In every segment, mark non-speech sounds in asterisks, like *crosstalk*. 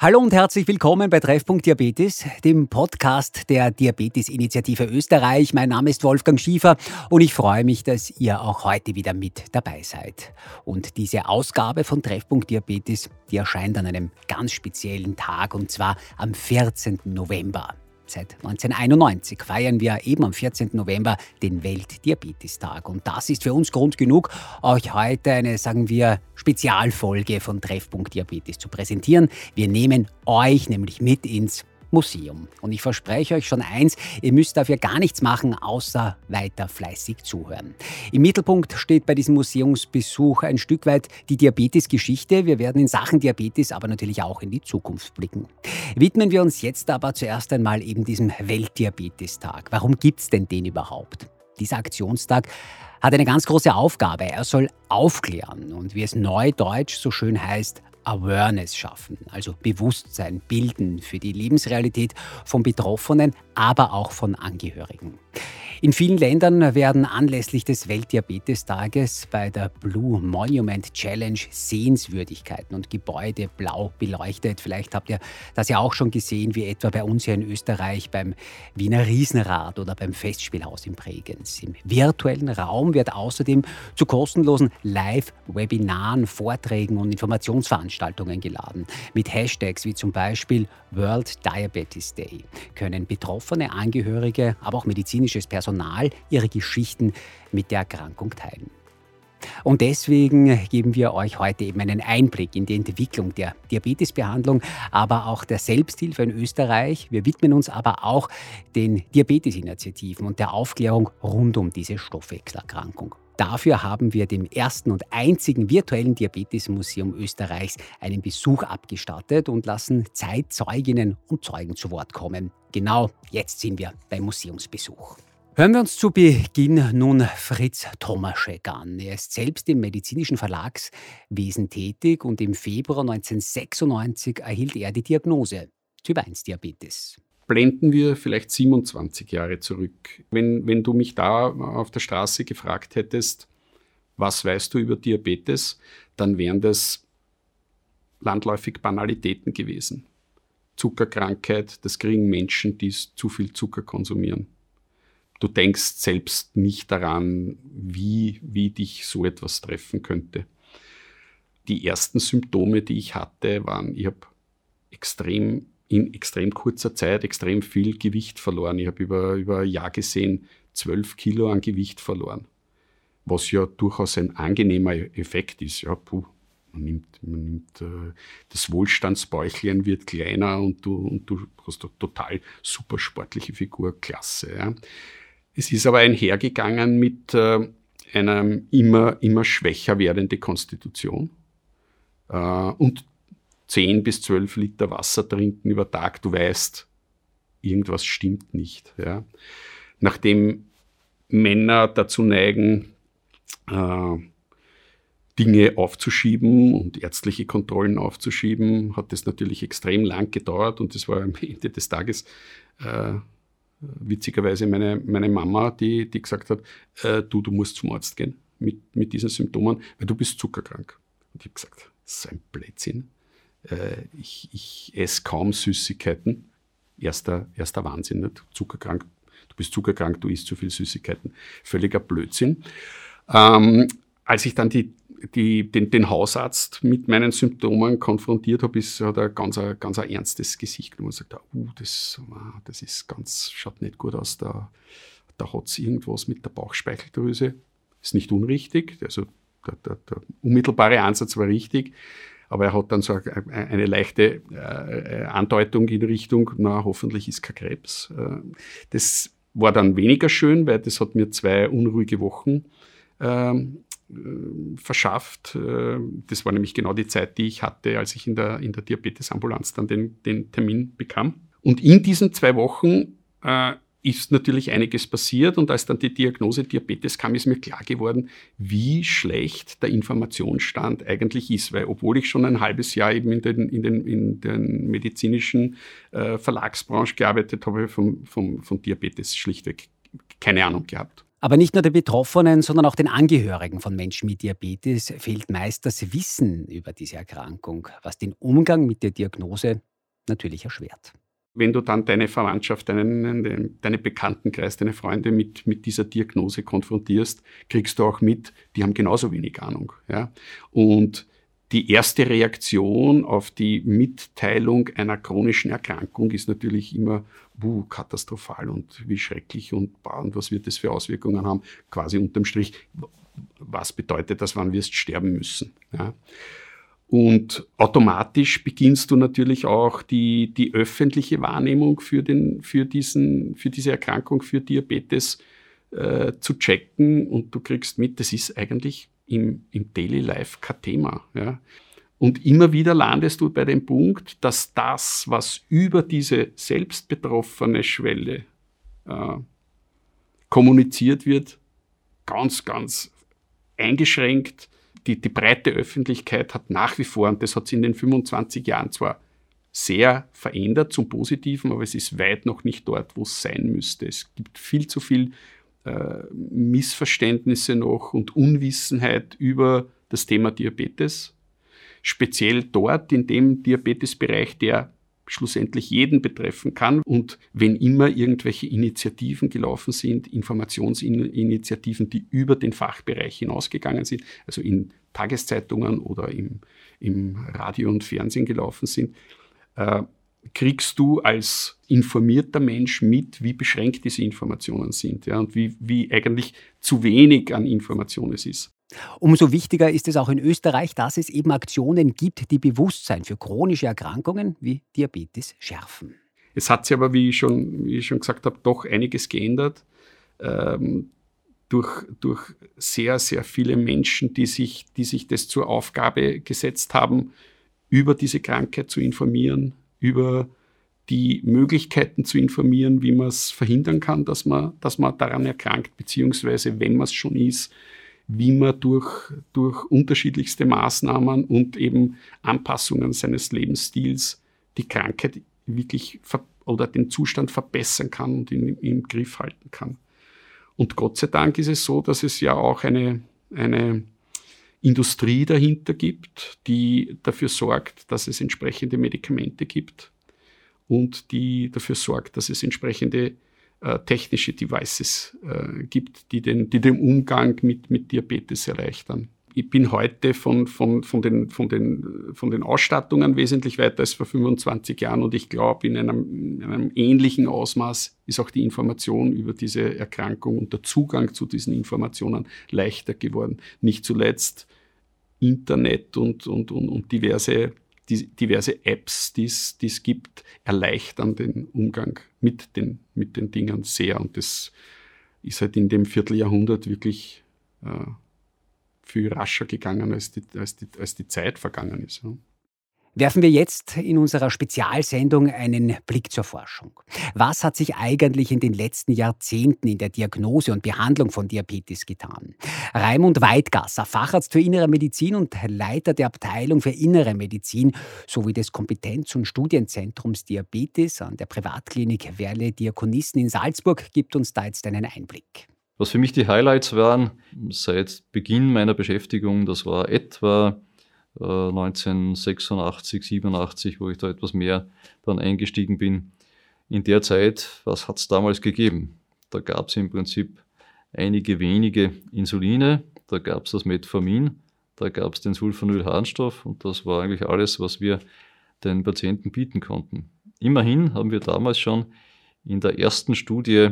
Hallo und herzlich willkommen bei Treffpunkt Diabetes, dem Podcast der Diabetes-Initiative Österreich. Mein Name ist Wolfgang Schiefer und ich freue mich, dass ihr auch heute wieder mit dabei seid. Und diese Ausgabe von Treffpunkt Diabetes, die erscheint an einem ganz speziellen Tag und zwar am 14. November. Seit 1991 feiern wir eben am 14. November den Weltdiabetestag. Und das ist für uns Grund genug, euch heute eine, sagen wir, Spezialfolge von Treffpunkt Diabetes zu präsentieren. Wir nehmen euch nämlich mit ins Museum. Und ich verspreche euch schon eins, ihr müsst dafür gar nichts machen, außer weiter fleißig zuhören. Im Mittelpunkt steht bei diesem Museumsbesuch ein Stück weit die Diabetesgeschichte. Wir werden in Sachen Diabetes aber natürlich auch in die Zukunft blicken. Widmen wir uns jetzt aber zuerst einmal eben diesem Weltdiabetestag. Warum gibt es denn den überhaupt? Dieser Aktionstag hat eine ganz große Aufgabe. Er soll aufklären und wie es neudeutsch so schön heißt, Awareness schaffen, also Bewusstsein bilden für die Lebensrealität von Betroffenen, aber auch von Angehörigen. In vielen Ländern werden anlässlich des Weltdiabetestages bei der Blue Monument Challenge Sehenswürdigkeiten und Gebäude blau beleuchtet. Vielleicht habt ihr das ja auch schon gesehen, wie etwa bei uns hier in Österreich beim Wiener Riesenrad oder beim Festspielhaus in Bregenz. Im virtuellen Raum wird außerdem zu kostenlosen Live-Webinaren, Vorträgen und Informationsveranstaltungen geladen. Mit Hashtags wie zum Beispiel World Diabetes Day können betroffene Angehörige, aber auch medizinisches Personal ihre Geschichten mit der Erkrankung teilen. Und deswegen geben wir euch heute eben einen Einblick in die Entwicklung der Diabetesbehandlung, aber auch der Selbsthilfe in Österreich. Wir widmen uns aber auch den Diabetesinitiativen und der Aufklärung rund um diese Stoffwechselerkrankung. Dafür haben wir dem ersten und einzigen virtuellen Diabetesmuseum Österreichs einen Besuch abgestattet und lassen Zeitzeuginnen und Zeugen zu Wort kommen. Genau jetzt sind wir beim Museumsbesuch. Hören wir uns zu Beginn nun Fritz Tomaschek an. Er ist selbst im medizinischen Verlagswesen tätig und im Februar 1996 erhielt er die Diagnose Typ-1-Diabetes. Blenden wir vielleicht 27 Jahre zurück. Wenn, wenn du mich da auf der Straße gefragt hättest, was weißt du über Diabetes, dann wären das landläufig Banalitäten gewesen. Zuckerkrankheit, das kriegen Menschen, die zu viel Zucker konsumieren du denkst selbst nicht daran, wie, wie dich so etwas treffen könnte. Die ersten Symptome, die ich hatte, waren, ich habe extrem in extrem kurzer Zeit extrem viel Gewicht verloren. Ich habe über, über ein Jahr gesehen 12 Kilo an Gewicht verloren, was ja durchaus ein angenehmer Effekt ist. Ja, puh, man nimmt, man nimmt äh, das Wohlstandsbäuchlein wird kleiner und du, und du hast eine total super sportliche Figur, klasse. Ja. Es ist aber einhergegangen mit äh, einer immer, immer schwächer werdenden Konstitution äh, und 10 bis 12 Liter Wasser trinken über Tag. Du weißt, irgendwas stimmt nicht. Ja. Nachdem Männer dazu neigen, äh, Dinge aufzuschieben und ärztliche Kontrollen aufzuschieben, hat das natürlich extrem lang gedauert und das war am *laughs* Ende des Tages äh, witzigerweise meine, meine Mama, die, die gesagt hat, äh, du, du musst zum Arzt gehen mit, mit diesen Symptomen, weil du bist zuckerkrank. Und ich habe gesagt, ist ein Blödsinn. Äh, ich, ich esse kaum Süßigkeiten. Erster, erster Wahnsinn, nicht? Zuckerkrank. Du bist zuckerkrank, du isst zu viel Süßigkeiten. Völliger Blödsinn. Ähm, als ich dann die die, den, den, Hausarzt mit meinen Symptomen konfrontiert habe, hat er ganz, ein, ganz ein ernstes Gesicht genommen und sagt, uh, das, das ist ganz, schaut nicht gut aus, da, da hat es irgendwas mit der Bauchspeicheldrüse. Ist nicht unrichtig, also der, der, der, unmittelbare Ansatz war richtig, aber er hat dann so eine, leichte äh, Andeutung in Richtung, na, hoffentlich ist kein Krebs. Äh, das war dann weniger schön, weil das hat mir zwei unruhige Wochen ähm, äh, verschafft. Äh, das war nämlich genau die Zeit, die ich hatte, als ich in der, in der Diabetesambulanz dann den, den Termin bekam. Und in diesen zwei Wochen äh, ist natürlich einiges passiert und als dann die Diagnose Diabetes kam, ist mir klar geworden, wie schlecht der Informationsstand eigentlich ist, weil obwohl ich schon ein halbes Jahr eben in den, in den, in den medizinischen äh, Verlagsbranche gearbeitet habe, vom, vom, von Diabetes schlichtweg keine Ahnung gehabt. Aber nicht nur den Betroffenen, sondern auch den Angehörigen von Menschen mit Diabetes fehlt meist das Wissen über diese Erkrankung, was den Umgang mit der Diagnose natürlich erschwert. Wenn du dann deine Verwandtschaft, deinen, deine Bekanntenkreis, deine Freunde mit, mit dieser Diagnose konfrontierst, kriegst du auch mit, die haben genauso wenig Ahnung. Ja? Und die erste Reaktion auf die Mitteilung einer chronischen Erkrankung ist natürlich immer, buh, katastrophal und wie schrecklich und, bah, und was wird das für Auswirkungen haben? Quasi unterm Strich, was bedeutet das, wann wirst sterben müssen? Ja? Und automatisch beginnst du natürlich auch die, die öffentliche Wahrnehmung für, den, für, diesen, für diese Erkrankung, für Diabetes äh, zu checken und du kriegst mit, das ist eigentlich im, im Daily Life kein Thema. Ja. Und immer wieder landest du bei dem Punkt, dass das, was über diese selbstbetroffene Schwelle äh, kommuniziert wird, ganz, ganz eingeschränkt. Die, die breite Öffentlichkeit hat nach wie vor, und das hat sich in den 25 Jahren zwar sehr verändert zum Positiven, aber es ist weit noch nicht dort, wo es sein müsste. Es gibt viel zu viel äh, Missverständnisse noch und Unwissenheit über das Thema Diabetes. Speziell dort in dem Diabetesbereich, der schlussendlich jeden betreffen kann. Und wenn immer irgendwelche Initiativen gelaufen sind, Informationsinitiativen, die über den Fachbereich hinausgegangen sind, also in Tageszeitungen oder im, im Radio und Fernsehen gelaufen sind, äh, kriegst du als informierter Mensch mit, wie beschränkt diese Informationen sind ja, und wie, wie eigentlich zu wenig an Informationen es ist. Umso wichtiger ist es auch in Österreich, dass es eben Aktionen gibt, die Bewusstsein für chronische Erkrankungen wie Diabetes schärfen. Es hat sich aber, wie ich schon, wie ich schon gesagt habe, doch einiges geändert. Ähm, durch, durch sehr, sehr viele Menschen, die sich, die sich das zur Aufgabe gesetzt haben, über diese Krankheit zu informieren, über die Möglichkeiten zu informieren, wie man es verhindern kann, dass man, dass man daran erkrankt, beziehungsweise wenn man es schon ist, wie man durch, durch unterschiedlichste Maßnahmen und eben Anpassungen seines Lebensstils die Krankheit wirklich oder den Zustand verbessern kann und ihn im Griff halten kann. Und Gott sei Dank ist es so, dass es ja auch eine, eine Industrie dahinter gibt, die dafür sorgt, dass es entsprechende Medikamente gibt, und die dafür sorgt, dass es entsprechende äh, technische Devices äh, gibt, die den, die den Umgang mit, mit Diabetes erleichtern. Ich bin heute von, von, von, den, von, den, von den Ausstattungen wesentlich weiter als vor 25 Jahren und ich glaube, in einem, in einem ähnlichen Ausmaß ist auch die Information über diese Erkrankung und der Zugang zu diesen Informationen leichter geworden. Nicht zuletzt Internet und, und, und, und diverse die, diverse Apps, die es gibt, erleichtern den Umgang mit den, mit den Dingen sehr. Und das ist halt in dem Vierteljahrhundert wirklich äh, viel rascher gegangen, als die, als die, als die Zeit vergangen ist. Ja werfen wir jetzt in unserer Spezialsendung einen Blick zur Forschung. Was hat sich eigentlich in den letzten Jahrzehnten in der Diagnose und Behandlung von Diabetes getan? Raimund Weidgasser, Facharzt für Innere Medizin und Leiter der Abteilung für Innere Medizin sowie des Kompetenz- und Studienzentrums Diabetes an der Privatklinik Werle Diakonisten in Salzburg, gibt uns da jetzt einen Einblick. Was für mich die Highlights waren seit Beginn meiner Beschäftigung, das war etwa 1986, äh, 87, wo ich da etwas mehr dann eingestiegen bin. In der Zeit, was hat es damals gegeben? Da gab es im Prinzip einige wenige Insuline, da gab es das Metformin, da gab es den Sulfonylharnstoff und das war eigentlich alles, was wir den Patienten bieten konnten. Immerhin haben wir damals schon in der ersten Studie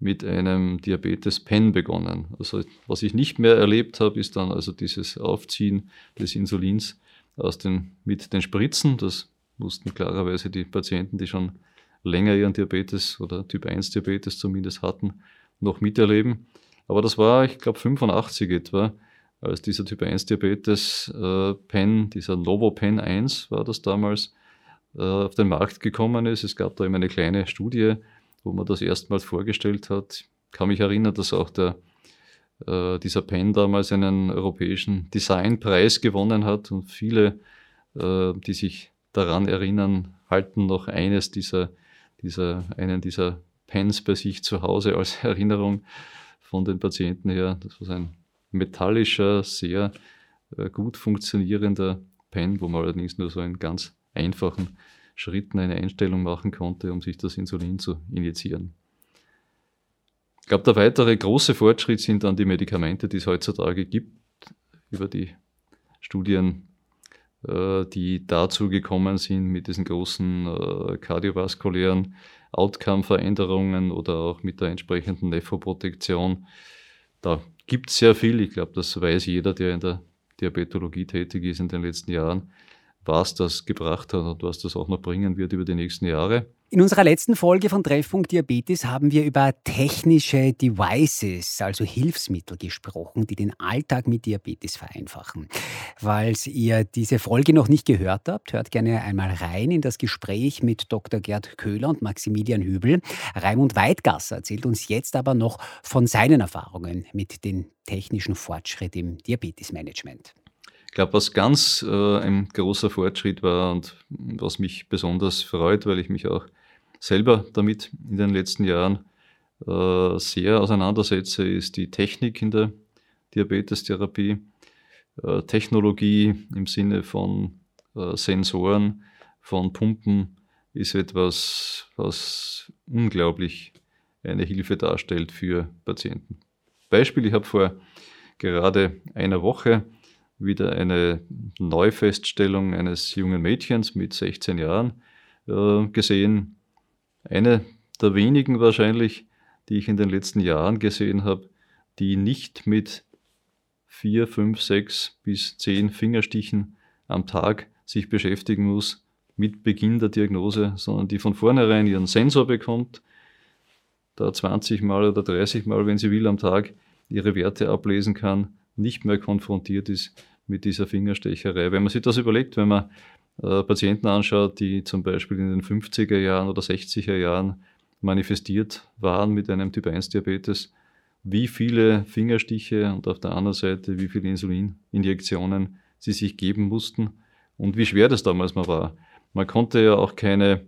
mit einem Diabetes-Pen begonnen. Also was ich nicht mehr erlebt habe, ist dann also dieses Aufziehen des Insulins aus den, mit den Spritzen. Das mussten klarerweise die Patienten, die schon länger ihren Diabetes oder Typ 1 Diabetes zumindest hatten, noch miterleben. Aber das war, ich glaube, 85 etwa, als dieser Typ 1 Diabetes äh, Pen, dieser Novo Pen 1 war das damals, äh, auf den Markt gekommen ist. Es gab da eben eine kleine Studie, wo man das erstmals vorgestellt hat. Ich kann mich erinnern, dass auch der, äh, dieser Pen damals einen europäischen Designpreis gewonnen hat und viele, äh, die sich daran erinnern, halten noch eines dieser, dieser, einen dieser Pens bei sich zu Hause als *laughs* Erinnerung von den Patienten her. Das war ein metallischer, sehr äh, gut funktionierender Pen, wo man allerdings nur so in ganz einfachen Schritten eine Einstellung machen konnte, um sich das Insulin zu injizieren. Ich glaube, der weitere große Fortschritt sind dann die Medikamente, die es heutzutage gibt, über die Studien, äh, die dazu gekommen sind mit diesen großen äh, kardiovaskulären Outcome-Veränderungen oder auch mit der entsprechenden Nephroprotektion. Da gibt es sehr viel. Ich glaube, das weiß jeder, der in der Diabetologie tätig ist in den letzten Jahren was das gebracht hat und was das auch noch bringen wird über die nächsten Jahre. In unserer letzten Folge von Treffpunkt Diabetes haben wir über technische Devices, also Hilfsmittel gesprochen, die den Alltag mit Diabetes vereinfachen. Falls ihr diese Folge noch nicht gehört habt, hört gerne einmal rein in das Gespräch mit Dr. Gerd Köhler und Maximilian Hübel. Raimund Weidgasser erzählt uns jetzt aber noch von seinen Erfahrungen mit dem technischen Fortschritt im Diabetesmanagement. Ich glaube, was ganz äh, ein großer Fortschritt war und was mich besonders freut, weil ich mich auch selber damit in den letzten Jahren äh, sehr auseinandersetze, ist die Technik in der Diabetestherapie. Äh, Technologie im Sinne von äh, Sensoren, von Pumpen ist etwas, was unglaublich eine Hilfe darstellt für Patienten. Beispiel, ich habe vor gerade einer Woche wieder eine Neufeststellung eines jungen Mädchens mit 16 Jahren äh, gesehen. Eine der wenigen wahrscheinlich, die ich in den letzten Jahren gesehen habe, die nicht mit vier, fünf, sechs bis zehn Fingerstichen am Tag sich beschäftigen muss mit Beginn der Diagnose, sondern die von vornherein ihren Sensor bekommt, da 20 Mal oder 30 Mal, wenn sie will, am Tag ihre Werte ablesen kann nicht mehr konfrontiert ist mit dieser Fingerstecherei. Wenn man sich das überlegt, wenn man äh, Patienten anschaut, die zum Beispiel in den 50er Jahren oder 60er Jahren manifestiert waren mit einem Typ-1-Diabetes, wie viele Fingerstiche und auf der anderen Seite wie viele Insulininjektionen sie sich geben mussten und wie schwer das damals mal war. Man konnte ja auch keine,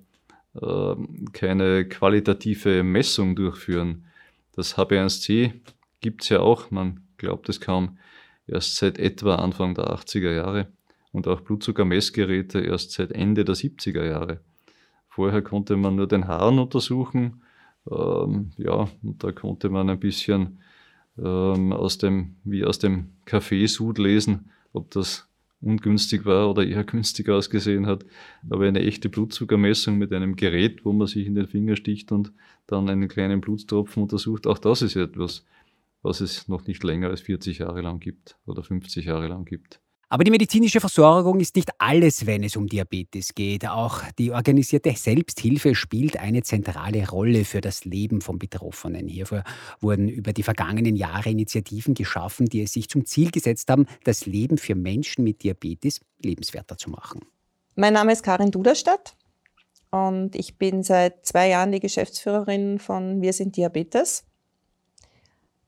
äh, keine qualitative Messung durchführen. Das HB1C gibt es ja auch, man glaubt es kaum, erst seit etwa Anfang der 80er Jahre und auch Blutzuckermessgeräte erst seit Ende der 70er Jahre. Vorher konnte man nur den Haaren untersuchen, ähm, ja, und da konnte man ein bisschen ähm, aus dem, wie aus dem Kaffeesud lesen, ob das ungünstig war oder eher günstig ausgesehen hat. Aber eine echte Blutzuckermessung mit einem Gerät, wo man sich in den Finger sticht und dann einen kleinen Blutstropfen untersucht, auch das ist etwas, was es noch nicht länger als 40 Jahre lang gibt oder 50 Jahre lang gibt. Aber die medizinische Versorgung ist nicht alles, wenn es um Diabetes geht. Auch die organisierte Selbsthilfe spielt eine zentrale Rolle für das Leben von Betroffenen. Hierfür wurden über die vergangenen Jahre Initiativen geschaffen, die es sich zum Ziel gesetzt haben, das Leben für Menschen mit Diabetes lebenswerter zu machen. Mein Name ist Karin Duderstadt und ich bin seit zwei Jahren die Geschäftsführerin von Wir sind Diabetes.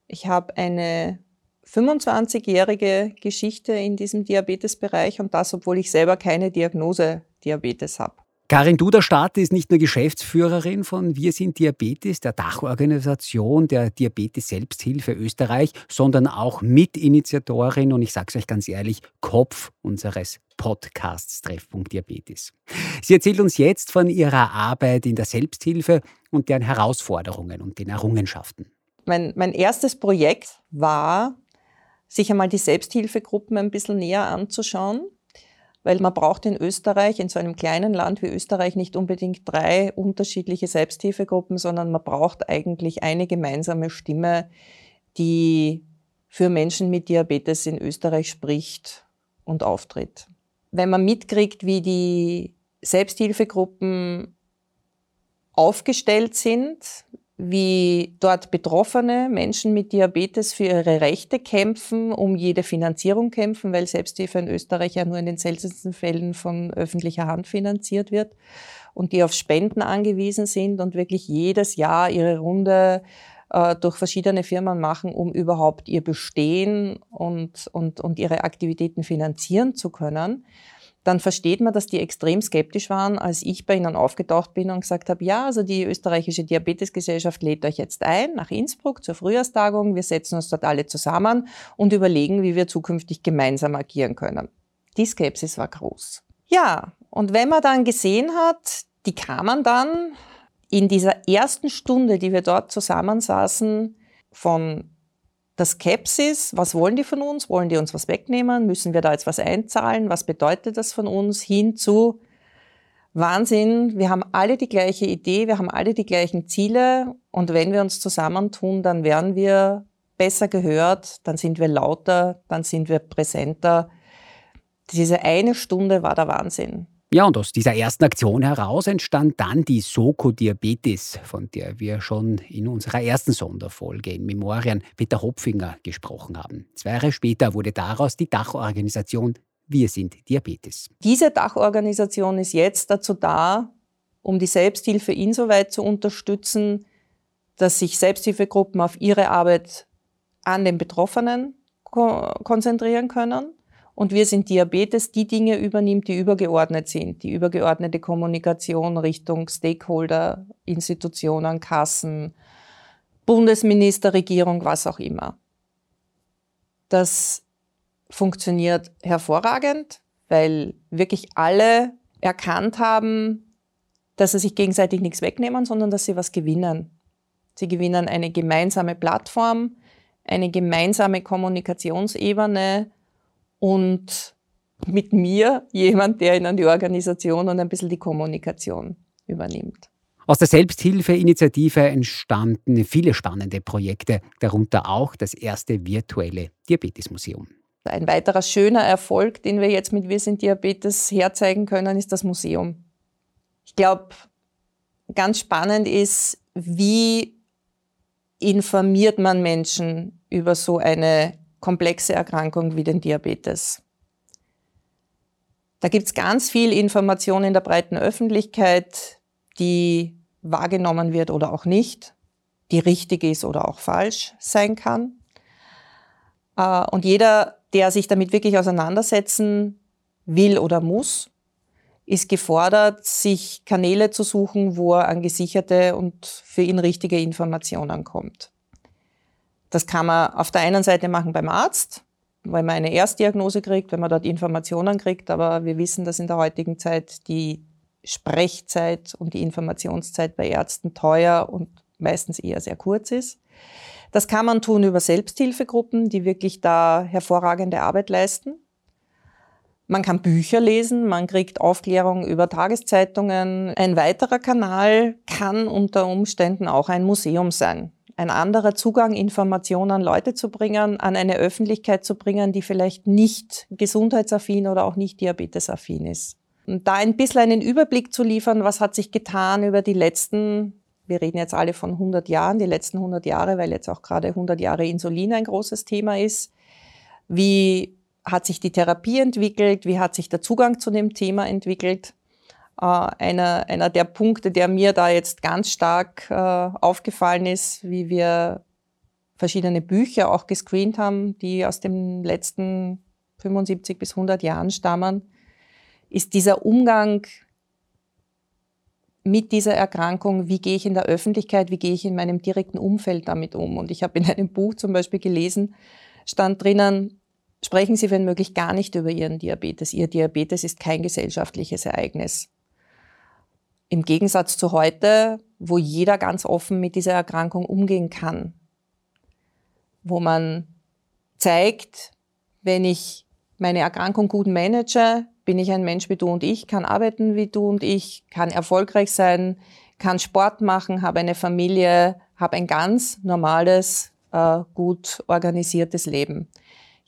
Ich habe eine 25-jährige Geschichte in diesem Diabetesbereich und das, obwohl ich selber keine Diagnose Diabetes habe. Karin Duderstadt ist nicht nur Geschäftsführerin von Wir sind Diabetes, der Dachorganisation der Diabetes Selbsthilfe Österreich, sondern auch Mitinitiatorin und ich sage es euch ganz ehrlich, Kopf unseres Podcasts Treffpunkt Diabetes. Sie erzählt uns jetzt von ihrer Arbeit in der Selbsthilfe und deren Herausforderungen und den Errungenschaften. Mein, mein erstes Projekt war, sich einmal die Selbsthilfegruppen ein bisschen näher anzuschauen, weil man braucht in Österreich, in so einem kleinen Land wie Österreich, nicht unbedingt drei unterschiedliche Selbsthilfegruppen, sondern man braucht eigentlich eine gemeinsame Stimme, die für Menschen mit Diabetes in Österreich spricht und auftritt. Wenn man mitkriegt, wie die Selbsthilfegruppen aufgestellt sind, wie dort Betroffene Menschen mit Diabetes für ihre Rechte kämpfen, um jede Finanzierung kämpfen, weil Selbsthilfe in Österreich ja nur in den seltensten Fällen von öffentlicher Hand finanziert wird und die auf Spenden angewiesen sind und wirklich jedes Jahr ihre Runde äh, durch verschiedene Firmen machen, um überhaupt ihr Bestehen und, und, und ihre Aktivitäten finanzieren zu können dann versteht man, dass die extrem skeptisch waren, als ich bei ihnen aufgetaucht bin und gesagt habe, ja, also die österreichische Diabetesgesellschaft lädt euch jetzt ein nach Innsbruck zur Frühjahrstagung. Wir setzen uns dort alle zusammen und überlegen, wie wir zukünftig gemeinsam agieren können. Die Skepsis war groß. Ja, und wenn man dann gesehen hat, die kamen dann in dieser ersten Stunde, die wir dort zusammensaßen, von der Skepsis, was wollen die von uns? Wollen die uns was wegnehmen? Müssen wir da jetzt was einzahlen? Was bedeutet das von uns? Hin zu Wahnsinn, wir haben alle die gleiche Idee, wir haben alle die gleichen Ziele und wenn wir uns zusammentun, dann werden wir besser gehört, dann sind wir lauter, dann sind wir präsenter. Diese eine Stunde war der Wahnsinn. Ja, und aus dieser ersten Aktion heraus entstand dann die Soko Diabetes, von der wir schon in unserer ersten Sonderfolge in Memorien Peter Hopfinger gesprochen haben. Zwei Jahre später wurde daraus die Dachorganisation Wir sind Diabetes. Diese Dachorganisation ist jetzt dazu da, um die Selbsthilfe insoweit zu unterstützen, dass sich Selbsthilfegruppen auf ihre Arbeit an den Betroffenen konzentrieren können und wir sind Diabetes, die Dinge übernimmt, die übergeordnet sind. Die übergeordnete Kommunikation Richtung Stakeholder, Institutionen, Kassen, Bundesminister, Regierung, was auch immer. Das funktioniert hervorragend, weil wirklich alle erkannt haben, dass sie sich gegenseitig nichts wegnehmen, sondern dass sie was gewinnen. Sie gewinnen eine gemeinsame Plattform, eine gemeinsame Kommunikationsebene, und mit mir jemand, der ihnen die Organisation und ein bisschen die Kommunikation übernimmt. Aus der Selbsthilfeinitiative entstanden viele spannende Projekte, darunter auch das erste virtuelle Diabetesmuseum. Ein weiterer schöner Erfolg, den wir jetzt mit Wir sind Diabetes herzeigen können, ist das Museum. Ich glaube, ganz spannend ist, wie informiert man Menschen über so eine komplexe Erkrankung wie den Diabetes. Da gibt es ganz viel Information in der breiten Öffentlichkeit, die wahrgenommen wird oder auch nicht, die richtig ist oder auch falsch sein kann. Äh, und jeder, der sich damit wirklich auseinandersetzen will oder muss, ist gefordert, sich Kanäle zu suchen, wo er an gesicherte und für ihn richtige Informationen kommt. Das kann man auf der einen Seite machen beim Arzt, weil man eine Erstdiagnose kriegt, wenn man dort Informationen kriegt. Aber wir wissen, dass in der heutigen Zeit die Sprechzeit und die Informationszeit bei Ärzten teuer und meistens eher sehr kurz ist. Das kann man tun über Selbsthilfegruppen, die wirklich da hervorragende Arbeit leisten. Man kann Bücher lesen, man kriegt Aufklärung über Tageszeitungen. Ein weiterer Kanal kann unter Umständen auch ein Museum sein ein anderer Zugang, Informationen an Leute zu bringen, an eine Öffentlichkeit zu bringen, die vielleicht nicht gesundheitsaffin oder auch nicht diabetesaffin ist. Und da ein bisschen einen Überblick zu liefern, was hat sich getan über die letzten, wir reden jetzt alle von 100 Jahren, die letzten 100 Jahre, weil jetzt auch gerade 100 Jahre Insulin ein großes Thema ist. Wie hat sich die Therapie entwickelt? Wie hat sich der Zugang zu dem Thema entwickelt? Äh, einer, einer der Punkte, der mir da jetzt ganz stark äh, aufgefallen ist, wie wir verschiedene Bücher auch gescreent haben, die aus den letzten 75 bis 100 Jahren stammen, ist dieser Umgang mit dieser Erkrankung, wie gehe ich in der Öffentlichkeit, wie gehe ich in meinem direkten Umfeld damit um. Und ich habe in einem Buch zum Beispiel gelesen, stand drinnen, sprechen Sie wenn möglich gar nicht über Ihren Diabetes. Ihr Diabetes ist kein gesellschaftliches Ereignis. Im Gegensatz zu heute, wo jeder ganz offen mit dieser Erkrankung umgehen kann. Wo man zeigt, wenn ich meine Erkrankung gut manage, bin ich ein Mensch wie du und ich, kann arbeiten wie du und ich, kann erfolgreich sein, kann Sport machen, habe eine Familie, habe ein ganz normales, äh, gut organisiertes Leben.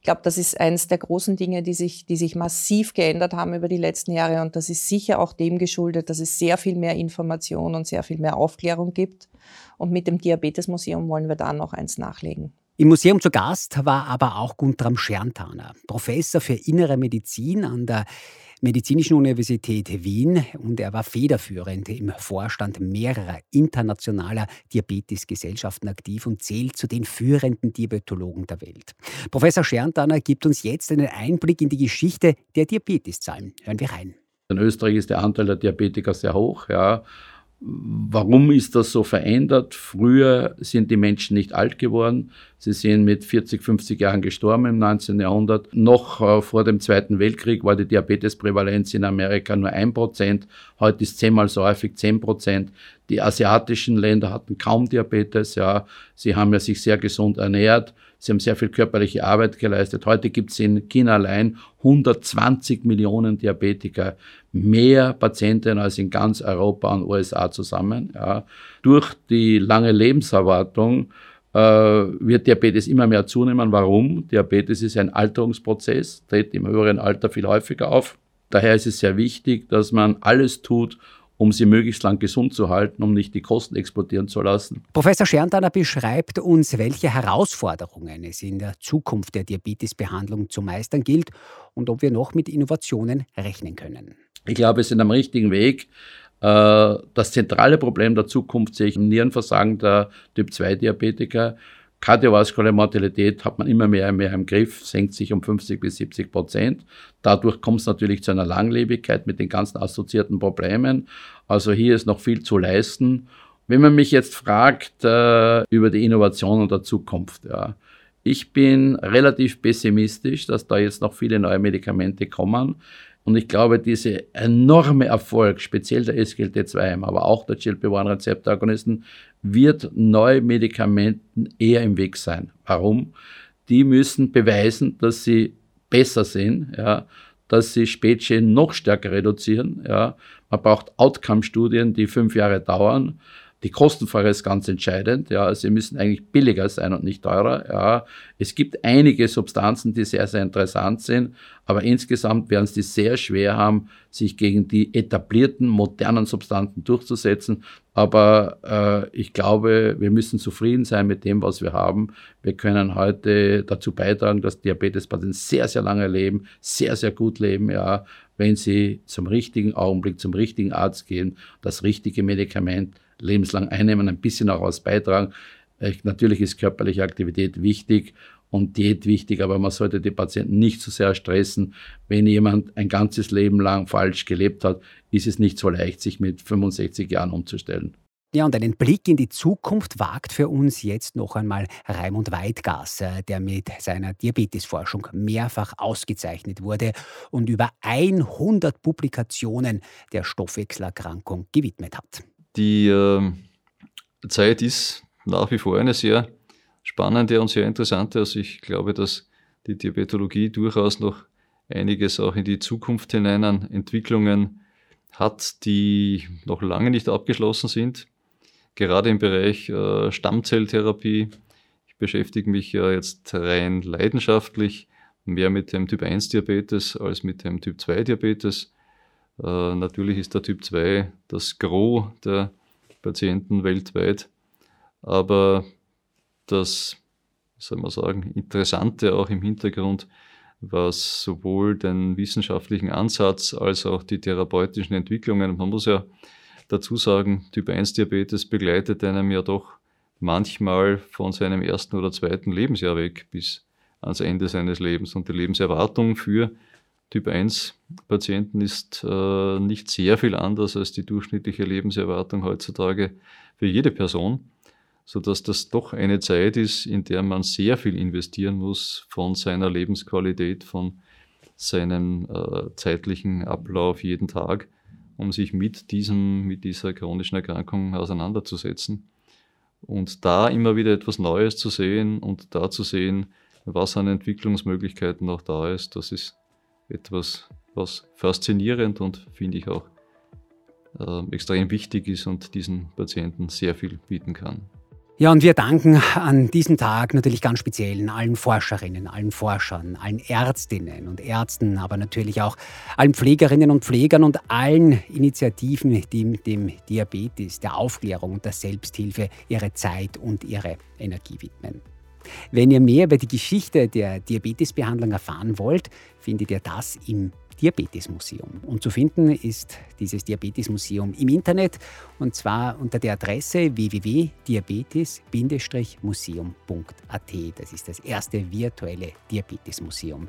Ich glaube, das ist eines der großen Dinge, die sich, die sich massiv geändert haben über die letzten Jahre. Und das ist sicher auch dem geschuldet, dass es sehr viel mehr Information und sehr viel mehr Aufklärung gibt. Und mit dem Diabetesmuseum wollen wir da noch eins nachlegen. Im Museum zu Gast war aber auch Guntram Scherntaner, Professor für Innere Medizin an der Medizinischen Universität Wien und er war federführend im Vorstand mehrerer internationaler Diabetesgesellschaften aktiv und zählt zu den führenden Diabetologen der Welt. Professor Scherntaner gibt uns jetzt einen Einblick in die Geschichte der Diabeteszahlen. Hören wir rein. In Österreich ist der Anteil der Diabetiker sehr hoch. Ja. Warum ist das so verändert? Früher sind die Menschen nicht alt geworden. Sie sind mit 40, 50 Jahren gestorben im 19. Jahrhundert. Noch äh, vor dem Zweiten Weltkrieg war die Diabetesprävalenz in Amerika nur 1%. Heute ist zehnmal so häufig 10%. Die asiatischen Länder hatten kaum Diabetes. Ja. Sie haben ja sich sehr gesund ernährt. Sie haben sehr viel körperliche Arbeit geleistet. Heute gibt es in China allein 120 Millionen Diabetiker, mehr Patienten als in ganz Europa und USA zusammen. Ja. Durch die lange Lebenserwartung äh, wird Diabetes immer mehr zunehmen. Warum? Diabetes ist ein Alterungsprozess, tritt im höheren Alter viel häufiger auf. Daher ist es sehr wichtig, dass man alles tut, um sie möglichst lang gesund zu halten, um nicht die Kosten explodieren zu lassen. Professor Scherntaner beschreibt uns, welche Herausforderungen es in der Zukunft der Diabetesbehandlung zu meistern gilt und ob wir noch mit Innovationen rechnen können. Ich glaube, wir sind am richtigen Weg. Äh, das zentrale Problem der Zukunft sehe ich im Nierenversagen der Typ-2-Diabetiker. Kardiovaskuläre Mortalität hat man immer mehr und mehr im Griff, senkt sich um 50 bis 70 Prozent. Dadurch kommt es natürlich zu einer Langlebigkeit mit den ganzen assoziierten Problemen. Also hier ist noch viel zu leisten. Wenn man mich jetzt fragt äh, über die Innovation und der Zukunft, ja, ich bin relativ pessimistisch, dass da jetzt noch viele neue Medikamente kommen. Und ich glaube, dieser enorme Erfolg, speziell der SGLT2, aber auch der GLP-1-Rezeptoragonisten, wird neue Medikamenten eher im Weg sein. Warum? Die müssen beweisen, dass sie besser sind, ja, dass sie Spätschäden noch stärker reduzieren. Ja. Man braucht Outcome-Studien, die fünf Jahre dauern. Die Kostenfrage ist ganz entscheidend. Ja, sie müssen eigentlich billiger sein und nicht teurer. Ja, es gibt einige Substanzen, die sehr, sehr interessant sind, aber insgesamt werden sie sehr schwer haben, sich gegen die etablierten, modernen Substanzen durchzusetzen. Aber äh, ich glaube, wir müssen zufrieden sein mit dem, was wir haben. Wir können heute dazu beitragen, dass Diabetespatienten sehr, sehr lange leben, sehr, sehr gut leben, ja, wenn sie zum richtigen Augenblick, zum richtigen Arzt gehen, das richtige Medikament lebenslang einnehmen, ein bisschen was beitragen. Natürlich ist körperliche Aktivität wichtig und Diät wichtig, aber man sollte die Patienten nicht zu so sehr stressen. Wenn jemand ein ganzes Leben lang falsch gelebt hat, ist es nicht so leicht, sich mit 65 Jahren umzustellen. Ja, und einen Blick in die Zukunft wagt für uns jetzt noch einmal Raimund Weidgas, der mit seiner Diabetesforschung mehrfach ausgezeichnet wurde und über 100 Publikationen der Stoffwechselerkrankung gewidmet hat. Die äh, Zeit ist nach wie vor eine sehr spannende und sehr interessante. Also ich glaube, dass die Diabetologie durchaus noch einiges auch in die Zukunft hinein an Entwicklungen hat, die noch lange nicht abgeschlossen sind. Gerade im Bereich äh, Stammzelltherapie. Ich beschäftige mich ja jetzt rein leidenschaftlich mehr mit dem Typ 1 Diabetes als mit dem Typ 2 Diabetes. Äh, natürlich ist der Typ 2 das Gros der Patienten weltweit, aber das, soll man sagen, Interessante auch im Hintergrund, was sowohl den wissenschaftlichen Ansatz als auch die therapeutischen Entwicklungen, man muss ja dazu sagen, Typ 1 Diabetes begleitet einem ja doch manchmal von seinem ersten oder zweiten Lebensjahr weg bis ans Ende seines Lebens. Und die Lebenserwartung für Typ 1 Patienten ist äh, nicht sehr viel anders als die durchschnittliche Lebenserwartung heutzutage für jede Person, sodass das doch eine Zeit ist, in der man sehr viel investieren muss von seiner Lebensqualität, von seinem äh, zeitlichen Ablauf jeden Tag, um sich mit diesem, mit dieser chronischen Erkrankung auseinanderzusetzen. Und da immer wieder etwas Neues zu sehen und da zu sehen, was an Entwicklungsmöglichkeiten noch da ist, das ist etwas, was faszinierend und finde ich auch äh, extrem wichtig ist und diesen Patienten sehr viel bieten kann. Ja, und wir danken an diesem Tag natürlich ganz speziell allen Forscherinnen, allen Forschern, allen Ärztinnen und Ärzten, aber natürlich auch allen Pflegerinnen und Pflegern und allen Initiativen, die dem Diabetes, der Aufklärung und der Selbsthilfe ihre Zeit und ihre Energie widmen. Wenn ihr mehr über die Geschichte der Diabetesbehandlung erfahren wollt, findet ihr das im Diabetesmuseum. Und zu finden ist dieses Diabetesmuseum im Internet und zwar unter der Adresse www.diabetes-museum.at. Das ist das erste virtuelle Diabetesmuseum,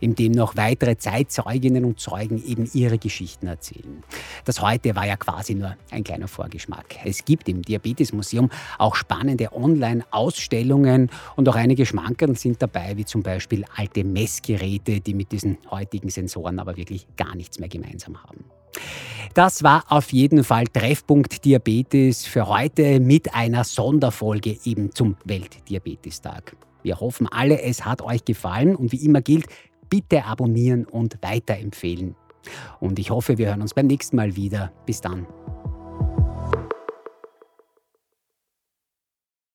in dem noch weitere Zeitzeuginnen und Zeugen eben ihre Geschichten erzählen. Das heute war ja quasi nur ein kleiner Vorgeschmack. Es gibt im Diabetesmuseum auch spannende Online-Ausstellungen und auch einige Schmankerl sind dabei, wie zum Beispiel alte Messgeräte, die mit diesen heutigen Sensoren aber wirklich gar nichts mehr gemeinsam haben. Das war auf jeden Fall Treffpunkt Diabetes für heute mit einer Sonderfolge eben zum Weltdiabetestag. Wir hoffen alle, es hat euch gefallen und wie immer gilt, bitte abonnieren und weiterempfehlen. Und ich hoffe, wir hören uns beim nächsten Mal wieder. Bis dann.